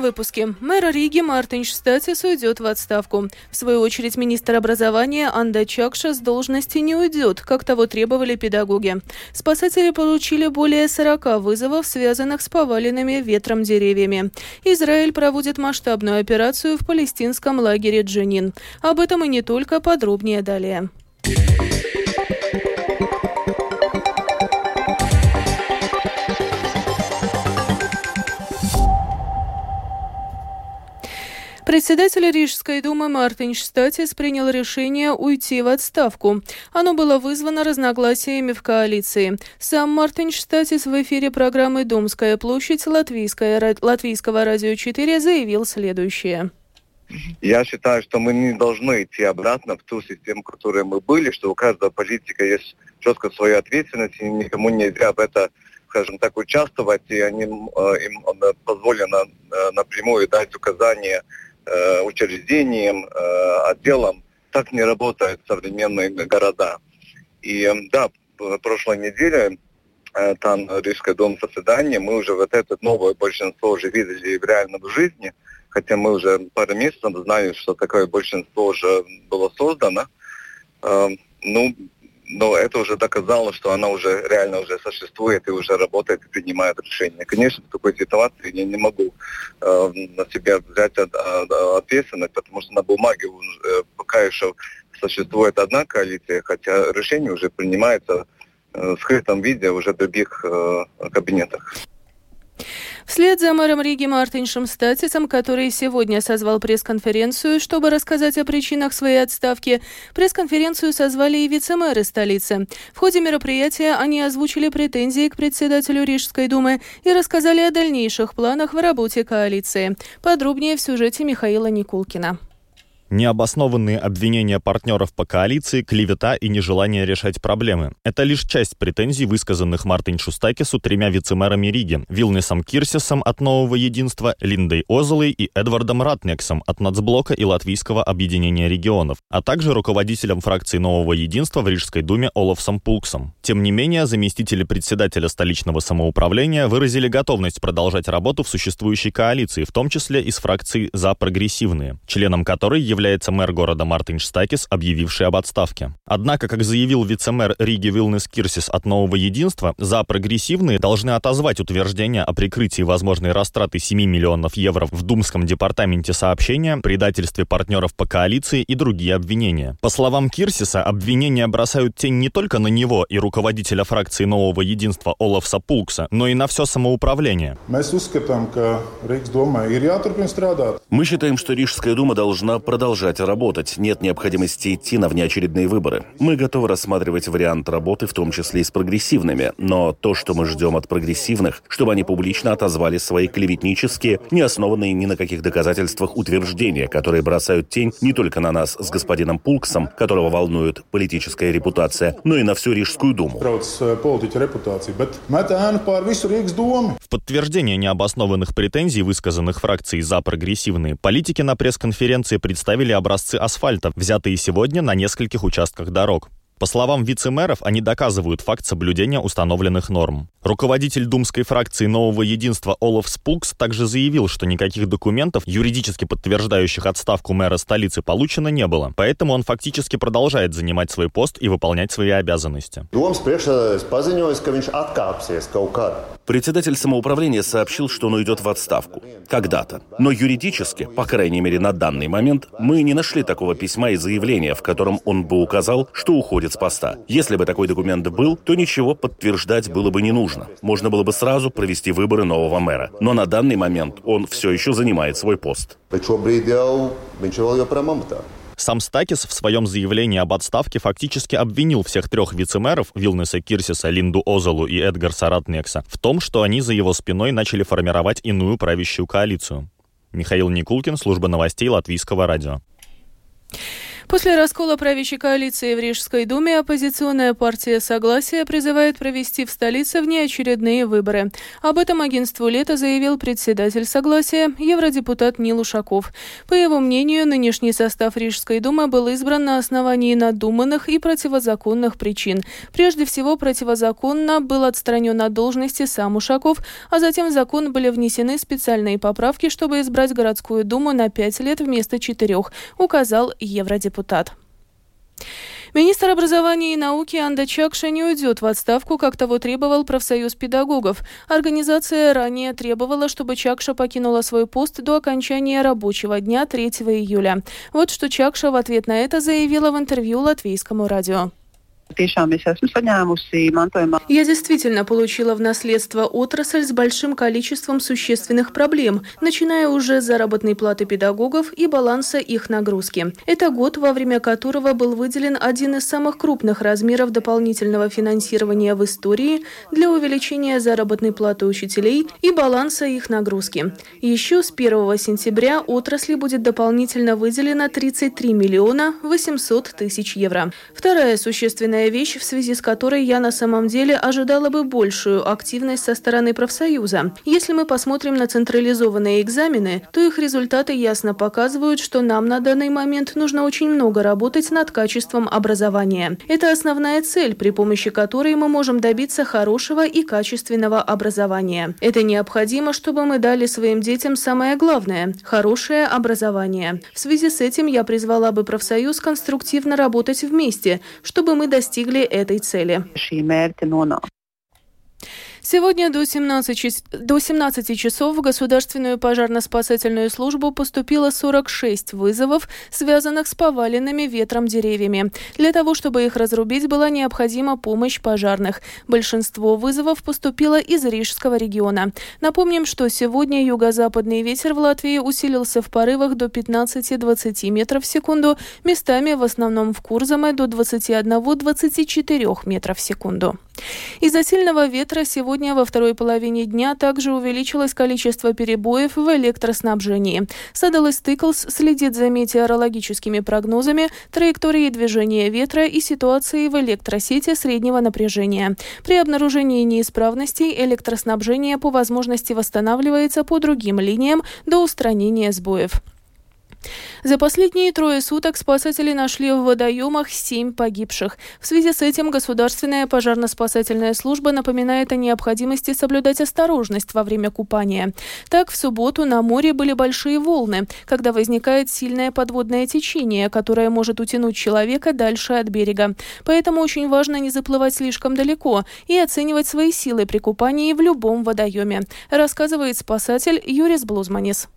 этом выпуске мэр Риги Мартинш Статис уйдет в отставку. В свою очередь министр образования Анда Чакша с должности не уйдет, как того требовали педагоги. Спасатели получили более 40 вызовов, связанных с поваленными ветром деревьями. Израиль проводит масштабную операцию в палестинском лагере Дженин. Об этом и не только, подробнее далее. Председатель Рижской думы Мартин Штатис принял решение уйти в отставку. Оно было вызвано разногласиями в коалиции. Сам Мартин Штатис в эфире программы «Думская площадь» Латвийская, Латвийского радио 4 заявил следующее. Я считаю, что мы не должны идти обратно в ту систему, в которой мы были, что у каждого политика есть четко своя ответственность, и никому нельзя в это, скажем так, участвовать, и они, э, им позволено э, напрямую дать указания э, учреждениям, э, отделам. Так не работают современные города. И да, прошлой неделе э, там Рижское дом заседания, мы уже вот это новое большинство уже видели в реальном жизни, хотя мы уже пару месяцев знали, что такое большинство уже было создано. Ну, но это уже доказало, что она уже реально уже существует и уже работает и принимает решения. Конечно, в такой ситуации я не могу э, на себя взять от, от, ответственность, потому что на бумаге э, пока еще существует одна коалиция, хотя решение уже принимается э, в скрытом виде уже в других э, кабинетах. Вслед за мэром Риги Мартиншем Статисом, который сегодня созвал пресс-конференцию, чтобы рассказать о причинах своей отставки, пресс-конференцию созвали и вице-мэры столицы. В ходе мероприятия они озвучили претензии к председателю Рижской думы и рассказали о дальнейших планах в работе коалиции. Подробнее в сюжете Михаила Никулкина. Необоснованные обвинения партнеров по коалиции, клевета и нежелание решать проблемы. Это лишь часть претензий, высказанных Мартин Шустакису тремя вице-мэрами Риги – Вилнесом Кирсисом от Нового Единства, Линдой Озолой и Эдвардом Ратнексом от Нацблока и Латвийского объединения регионов, а также руководителем фракции Нового Единства в Рижской думе Олафсом Пулксом. Тем не менее, заместители председателя столичного самоуправления выразили готовность продолжать работу в существующей коалиции, в том числе и с фракцией «За прогрессивные», членом которой является является мэр города Мартин Штакис, объявивший об отставке. Однако, как заявил вице-мэр Риги Вилнес Кирсис от Нового Единства, за прогрессивные должны отозвать утверждение о прикрытии возможной растраты 7 миллионов евро в Думском департаменте сообщения, предательстве партнеров по коалиции и другие обвинения. По словам Кирсиса, обвинения бросают тень не только на него и руководителя фракции Нового Единства Олафса Пулкса, но и на все самоуправление. Мы считаем, что Рижская дума должна продолжать продолжать работать. Нет необходимости идти на внеочередные выборы. Мы готовы рассматривать вариант работы, в том числе и с прогрессивными. Но то, что мы ждем от прогрессивных, чтобы они публично отозвали свои клеветнические, не основанные ни на каких доказательствах утверждения, которые бросают тень не только на нас с господином Пулксом, которого волнует политическая репутация, но и на всю Рижскую думу. В подтверждение необоснованных претензий, высказанных фракцией «За прогрессивные», политики на пресс-конференции представили представили образцы асфальта, взятые сегодня на нескольких участках дорог. По словам вице-мэров, они доказывают факт соблюдения установленных норм. Руководитель думской фракции «Нового единства» Олаф Спулкс также заявил, что никаких документов, юридически подтверждающих отставку мэра столицы, получено не было. Поэтому он фактически продолжает занимать свой пост и выполнять свои обязанности. Председатель самоуправления сообщил, что он уйдет в отставку. Когда-то. Но юридически, по крайней мере на данный момент, мы не нашли такого письма и заявления, в котором он бы указал, что уходит с поста. Если бы такой документ был, то ничего подтверждать было бы не нужно. Можно было бы сразу провести выборы нового мэра. Но на данный момент он все еще занимает свой пост. Сам Стакис в своем заявлении об отставке фактически обвинил всех трех вице-мэров Вилнеса Кирсиса, Линду Озолу и Эдгарса Ратнекса в том, что они за его спиной начали формировать иную правящую коалицию. Михаил Никулкин, служба новостей Латвийского радио. После раскола правящей коалиции в Рижской думе оппозиционная партия «Согласие» призывает провести в столице внеочередные выборы. Об этом агентству «Лето» заявил председатель «Согласия» евродепутат Нил Ушаков. По его мнению, нынешний состав Рижской думы был избран на основании надуманных и противозаконных причин. Прежде всего, противозаконно был отстранен от должности сам Ушаков, а затем в закон были внесены специальные поправки, чтобы избрать городскую думу на пять лет вместо четырех, указал евродепутат депутат. Министр образования и науки Анда Чакша не уйдет в отставку, как того требовал профсоюз педагогов. Организация ранее требовала, чтобы Чакша покинула свой пост до окончания рабочего дня 3 июля. Вот что Чакша в ответ на это заявила в интервью латвийскому радио. Я действительно получила в наследство отрасль с большим количеством существенных проблем, начиная уже с заработной платы педагогов и баланса их нагрузки. Это год, во время которого был выделен один из самых крупных размеров дополнительного финансирования в истории для увеличения заработной платы учителей и баланса их нагрузки. Еще с 1 сентября отрасли будет дополнительно выделено 33 миллиона 800 тысяч евро. Вторая существенная важная вещь, в связи с которой я на самом деле ожидала бы большую активность со стороны профсоюза. Если мы посмотрим на централизованные экзамены, то их результаты ясно показывают, что нам на данный момент нужно очень много работать над качеством образования. Это основная цель, при помощи которой мы можем добиться хорошего и качественного образования. Это необходимо, чтобы мы дали своим детям самое главное – хорошее образование. В связи с этим я призвала бы профсоюз конструктивно работать вместе, чтобы мы достигли достигли этой цели. Сегодня до 17, до 17 часов в Государственную пожарно-спасательную службу поступило 46 вызовов, связанных с поваленными ветром деревьями. Для того, чтобы их разрубить, была необходима помощь пожарных. Большинство вызовов поступило из Рижского региона. Напомним, что сегодня юго-западный ветер в Латвии усилился в порывах до 15-20 метров в секунду, местами в основном в Курзаме до 21-24 метров в секунду. Из-за сильного ветра сегодня во второй половине дня также увеличилось количество перебоев в электроснабжении. Садалес Тыклс следит за метеорологическими прогнозами, траекторией движения ветра и ситуацией в электросети среднего напряжения. При обнаружении неисправностей электроснабжение по возможности восстанавливается по другим линиям до устранения сбоев. За последние трое суток спасатели нашли в водоемах семь погибших. В связи с этим Государственная пожарно-спасательная служба напоминает о необходимости соблюдать осторожность во время купания. Так, в субботу на море были большие волны, когда возникает сильное подводное течение, которое может утянуть человека дальше от берега. Поэтому очень важно не заплывать слишком далеко и оценивать свои силы при купании в любом водоеме, рассказывает спасатель Юрис Блузманис.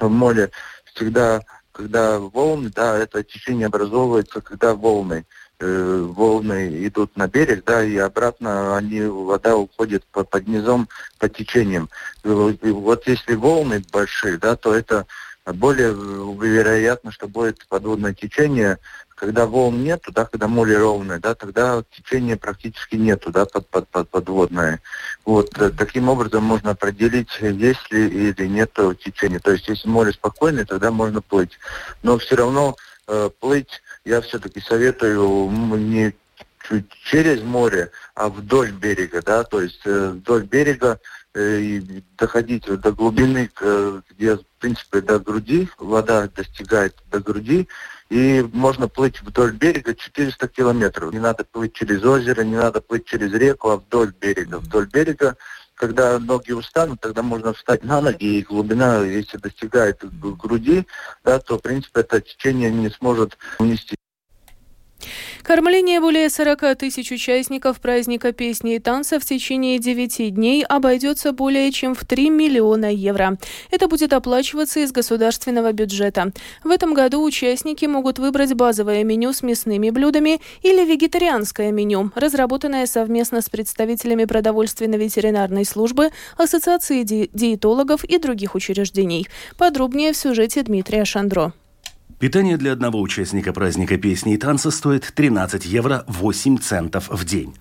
В море всегда, когда волны, да, это течение образовывается, когда волны э, волны идут на берег, да, и обратно они, вода уходит по, под низом, по течениям. И вот если волны большие, да, то это более вероятно, что будет подводное течение, когда волн нету, да, когда море ровное, да, тогда течения практически нету, да, под, под, под, подводное. Вот э, таким образом можно определить, есть ли или нету течения. То есть, если море спокойное, тогда можно плыть. Но все равно э, плыть я все-таки советую не чуть через море, а вдоль берега, да, то есть э, вдоль берега э, и доходить до глубины, э, где, в принципе, до груди, вода достигает до груди, и можно плыть вдоль берега 400 километров. Не надо плыть через озеро, не надо плыть через реку, а вдоль берега. Вдоль берега, когда ноги устанут, тогда можно встать на ноги, и глубина, если достигает груди, да, то, в принципе, это течение не сможет унести. Кормление более 40 тысяч участников праздника песни и танца в течение 9 дней обойдется более чем в 3 миллиона евро. Это будет оплачиваться из государственного бюджета. В этом году участники могут выбрать базовое меню с мясными блюдами или вегетарианское меню, разработанное совместно с представителями продовольственно-ветеринарной службы, ассоциации ди диетологов и других учреждений. Подробнее в сюжете Дмитрия Шандро. Питание для одного участника праздника песни и танца стоит 13 евро 8 центов в день.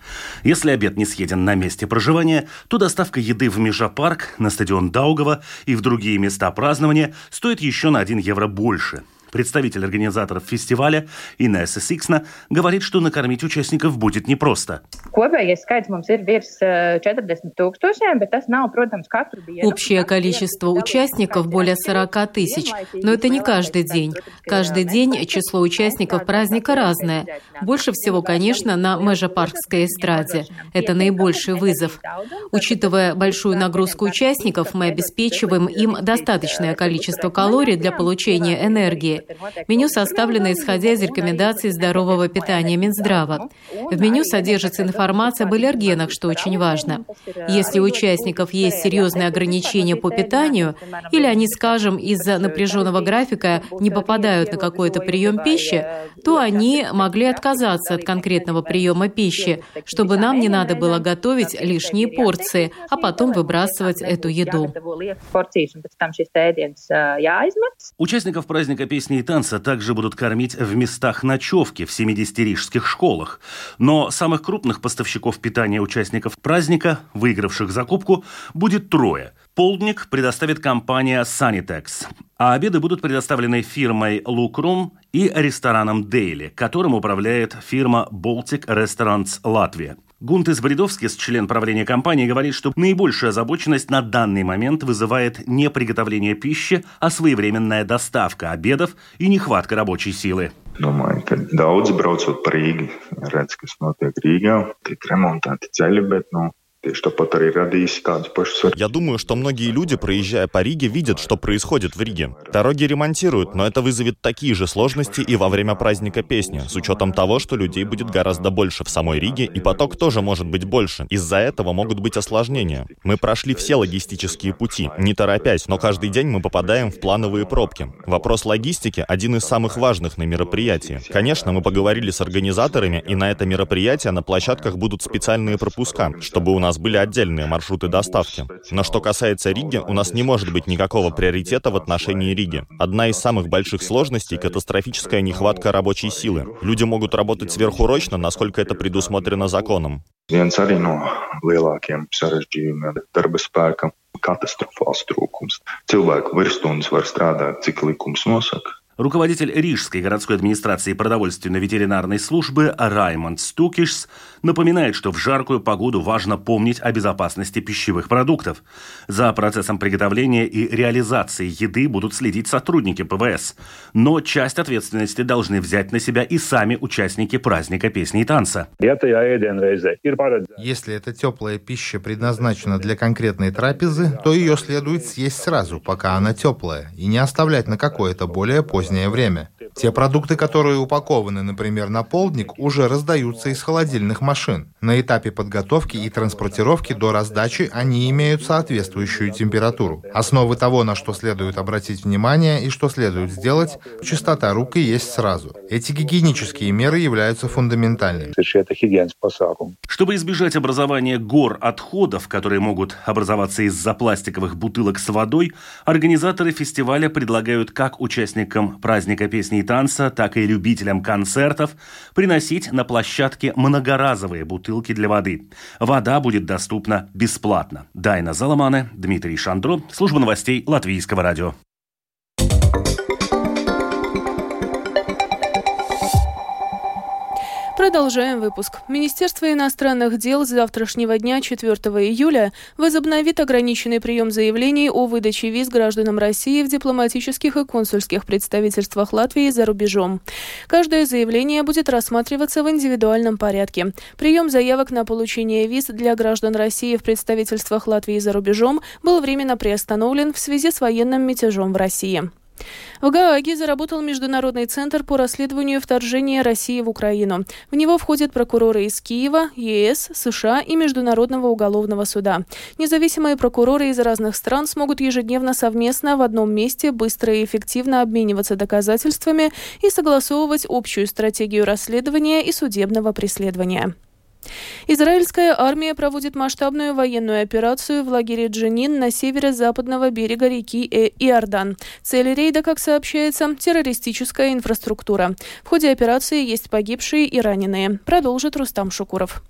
Если обед не съеден на месте проживания, то доставка еды в Межапарк, на стадион Даугова и в другие места празднования стоит еще на 1 евро больше. Представитель организаторов фестиваля Инесса Сиксна говорит, что накормить участников будет непросто. Общее количество участников более 40 тысяч, но это не каждый день. Каждый день число участников праздника разное. Больше всего, конечно, на Межапаркской эстраде. Это наибольший вызов. Учитывая большую нагрузку участников, мы обеспечиваем им достаточное количество калорий для получения энергии. Меню составлено исходя из рекомендаций здорового питания Минздрава. В меню содержится информация об аллергенах, что очень важно. Если у участников есть серьезные ограничения по питанию, или они, скажем, из-за напряженного графика не попадают на какой-то прием пищи, то они могли отказаться от конкретного приема пищи, чтобы нам не надо было готовить лишние порции, а потом выбрасывать эту еду. Участников праздника песни и танца также будут кормить в местах ночевки в 70 рижских школах. Но самых крупных поставщиков питания участников праздника, выигравших закупку, будет трое. Полдник предоставит компания Sanitex, а обеды будут предоставлены фирмой Lucrum и рестораном Daily, которым управляет фирма Baltic Restaurants Латвия. Гунтес Бридовскис, член правления компании, говорит, что наибольшая озабоченность на данный момент вызывает не приготовление пищи, а своевременная доставка обедов и нехватка рабочей силы. Domāju, ka daudzi braucot par Rīgu, redz, kas notiek Rīgā, tiek remontēti ceļi, bet nu, Я думаю, что многие люди, проезжая по Риге, видят, что происходит в Риге. Дороги ремонтируют, но это вызовет такие же сложности и во время праздника песни, с учетом того, что людей будет гораздо больше в самой Риге, и поток тоже может быть больше. Из-за этого могут быть осложнения. Мы прошли все логистические пути, не торопясь, но каждый день мы попадаем в плановые пробки. Вопрос логистики — один из самых важных на мероприятии. Конечно, мы поговорили с организаторами, и на это мероприятие на площадках будут специальные пропуска, чтобы у нас нас были отдельные маршруты доставки. Но что касается Риги, у нас не может быть никакого приоритета в отношении Риги. Одна из самых больших сложностей — катастрофическая нехватка рабочей силы. Люди могут работать сверхурочно, насколько это предусмотрено законом. Viens arī no lielākiem sarežģījumiem darba spēka katastrofāls. Руководитель Рижской городской администрации продовольственно-ветеринарной службы Раймонд Стукишс напоминает, что в жаркую погоду важно помнить о безопасности пищевых продуктов. За процессом приготовления и реализации еды будут следить сотрудники ПВС. Но часть ответственности должны взять на себя и сами участники праздника песни и танца. Если эта теплая пища предназначена для конкретной трапезы, то ее следует съесть сразу, пока она теплая, и не оставлять на какое-то более позднее позднее время. Те продукты, которые упакованы, например, на полдник, уже раздаются из холодильных машин. На этапе подготовки и транспортировки до раздачи они имеют соответствующую температуру. Основы того, на что следует обратить внимание и что следует сделать, чистота рук и есть сразу. Эти гигиенические меры являются фундаментальными. Чтобы избежать образования гор отходов, которые могут образоваться из-за пластиковых бутылок с водой, организаторы фестиваля предлагают как участникам праздника песни танца, так и любителям концертов приносить на площадке многоразовые бутылки для воды. Вода будет доступна бесплатно. Дайна Заламане, Дмитрий Шандро, служба новостей Латвийского радио. Продолжаем выпуск. Министерство иностранных дел с завтрашнего дня, 4 июля, возобновит ограниченный прием заявлений о выдаче виз гражданам России в дипломатических и консульских представительствах Латвии за рубежом. Каждое заявление будет рассматриваться в индивидуальном порядке. Прием заявок на получение виз для граждан России в представительствах Латвии за рубежом был временно приостановлен в связи с военным мятежом в России. В Гааге заработал Международный центр по расследованию вторжения России в Украину. В него входят прокуроры из Киева, ЕС, США и Международного уголовного суда. Независимые прокуроры из разных стран смогут ежедневно совместно в одном месте быстро и эффективно обмениваться доказательствами и согласовывать общую стратегию расследования и судебного преследования. Израильская армия проводит масштабную военную операцию в лагере Джанин на северо-западного берега реки э Иордан. Цель рейда, как сообщается, террористическая инфраструктура. В ходе операции есть погибшие и раненые. Продолжит Рустам Шукуров.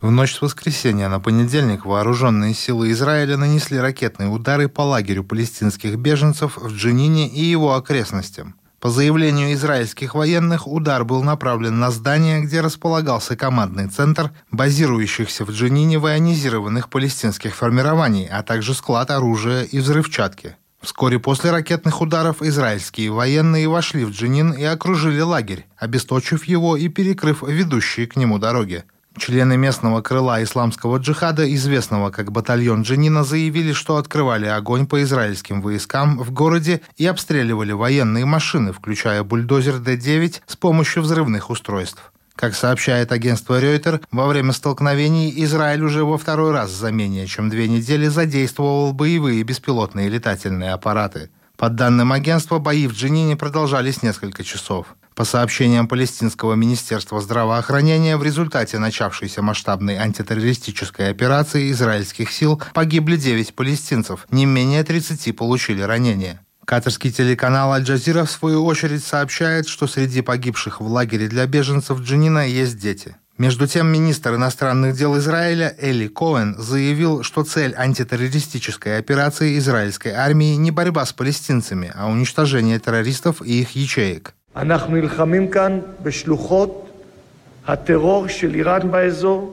В ночь с воскресенья на понедельник вооруженные силы Израиля нанесли ракетные удары по лагерю палестинских беженцев в Джинине и его окрестностям. По заявлению израильских военных, удар был направлен на здание, где располагался командный центр базирующихся в Джинине военизированных палестинских формирований, а также склад оружия и взрывчатки. Вскоре после ракетных ударов израильские военные вошли в Джинин и окружили лагерь, обесточив его и перекрыв ведущие к нему дороги. Члены местного крыла исламского джихада, известного как батальон Джинина, заявили, что открывали огонь по израильским войскам в городе и обстреливали военные машины, включая бульдозер Д-9 с помощью взрывных устройств. Как сообщает агентство Рейтер, во время столкновений Израиль уже во второй раз за менее чем две недели задействовал боевые беспилотные летательные аппараты. По данным агентства, бои в Джинине продолжались несколько часов. По сообщениям Палестинского министерства здравоохранения, в результате начавшейся масштабной антитеррористической операции израильских сил погибли 9 палестинцев, не менее 30 получили ранения. Катарский телеканал «Аль-Джазира» в свою очередь сообщает, что среди погибших в лагере для беженцев Джинина есть дети. Между тем, министр иностранных дел Израиля Эли Коэн заявил, что цель антитеррористической операции израильской армии не борьба с палестинцами, а уничтожение террористов и их ячеек.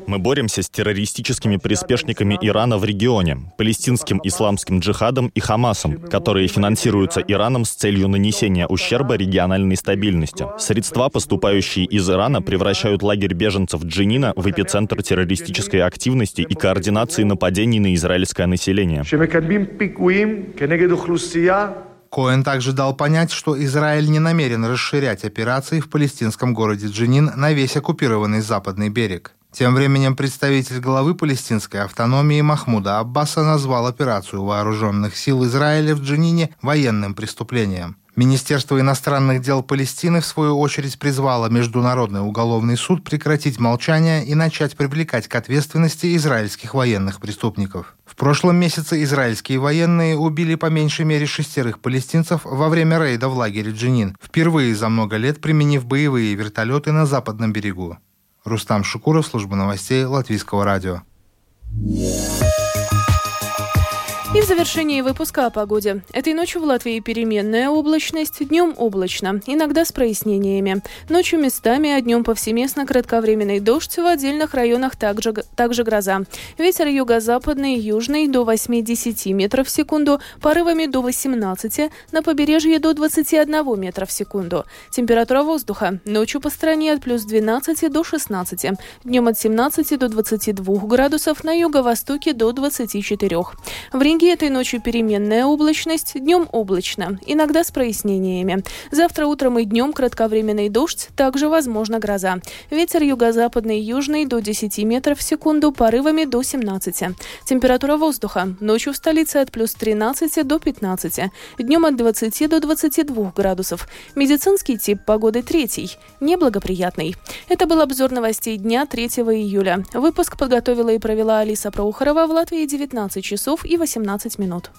Мы боремся с террористическими приспешниками Ирана в регионе, палестинским исламским джихадом и Хамасом, которые финансируются Ираном с целью нанесения ущерба региональной стабильности. Средства, поступающие из Ирана, превращают лагерь беженцев Джинина в эпицентр террористической активности и координации нападений на израильское население. Коэн также дал понять, что Израиль не намерен расширять операции в палестинском городе Джинин на весь оккупированный западный берег. Тем временем представитель главы палестинской автономии Махмуда Аббаса назвал операцию вооруженных сил Израиля в Джинине военным преступлением. Министерство иностранных дел Палестины, в свою очередь, призвало Международный уголовный суд прекратить молчание и начать привлекать к ответственности израильских военных преступников. В прошлом месяце израильские военные убили по меньшей мере шестерых палестинцев во время рейда в лагере Джинин, впервые за много лет применив боевые вертолеты на западном берегу. Рустам Шукуров, служба новостей Латвийского радио. И в завершении выпуска о погоде. Этой ночью в Латвии переменная облачность, днем облачно, иногда с прояснениями. Ночью местами, а днем повсеместно кратковременный дождь, в отдельных районах также, также гроза. Ветер юго-западный, южный до 8-10 метров в секунду, порывами до 18, на побережье до 21 метра в секунду. Температура воздуха ночью по стране от плюс 12 до 16, днем от 17 до 22 градусов, на юго-востоке до 24. В Ринге Итоги этой ночью переменная облачность, днем облачно, иногда с прояснениями. Завтра утром и днем кратковременный дождь, также возможна гроза. Ветер юго-западный и южный до 10 метров в секунду, порывами до 17. Температура воздуха ночью в столице от плюс 13 до 15, днем от 20 до 22 градусов. Медицинский тип погоды третий, неблагоприятный. Это был обзор новостей дня 3 июля. Выпуск подготовила и провела Алиса Проухорова в Латвии 19 часов и 18 15 минут.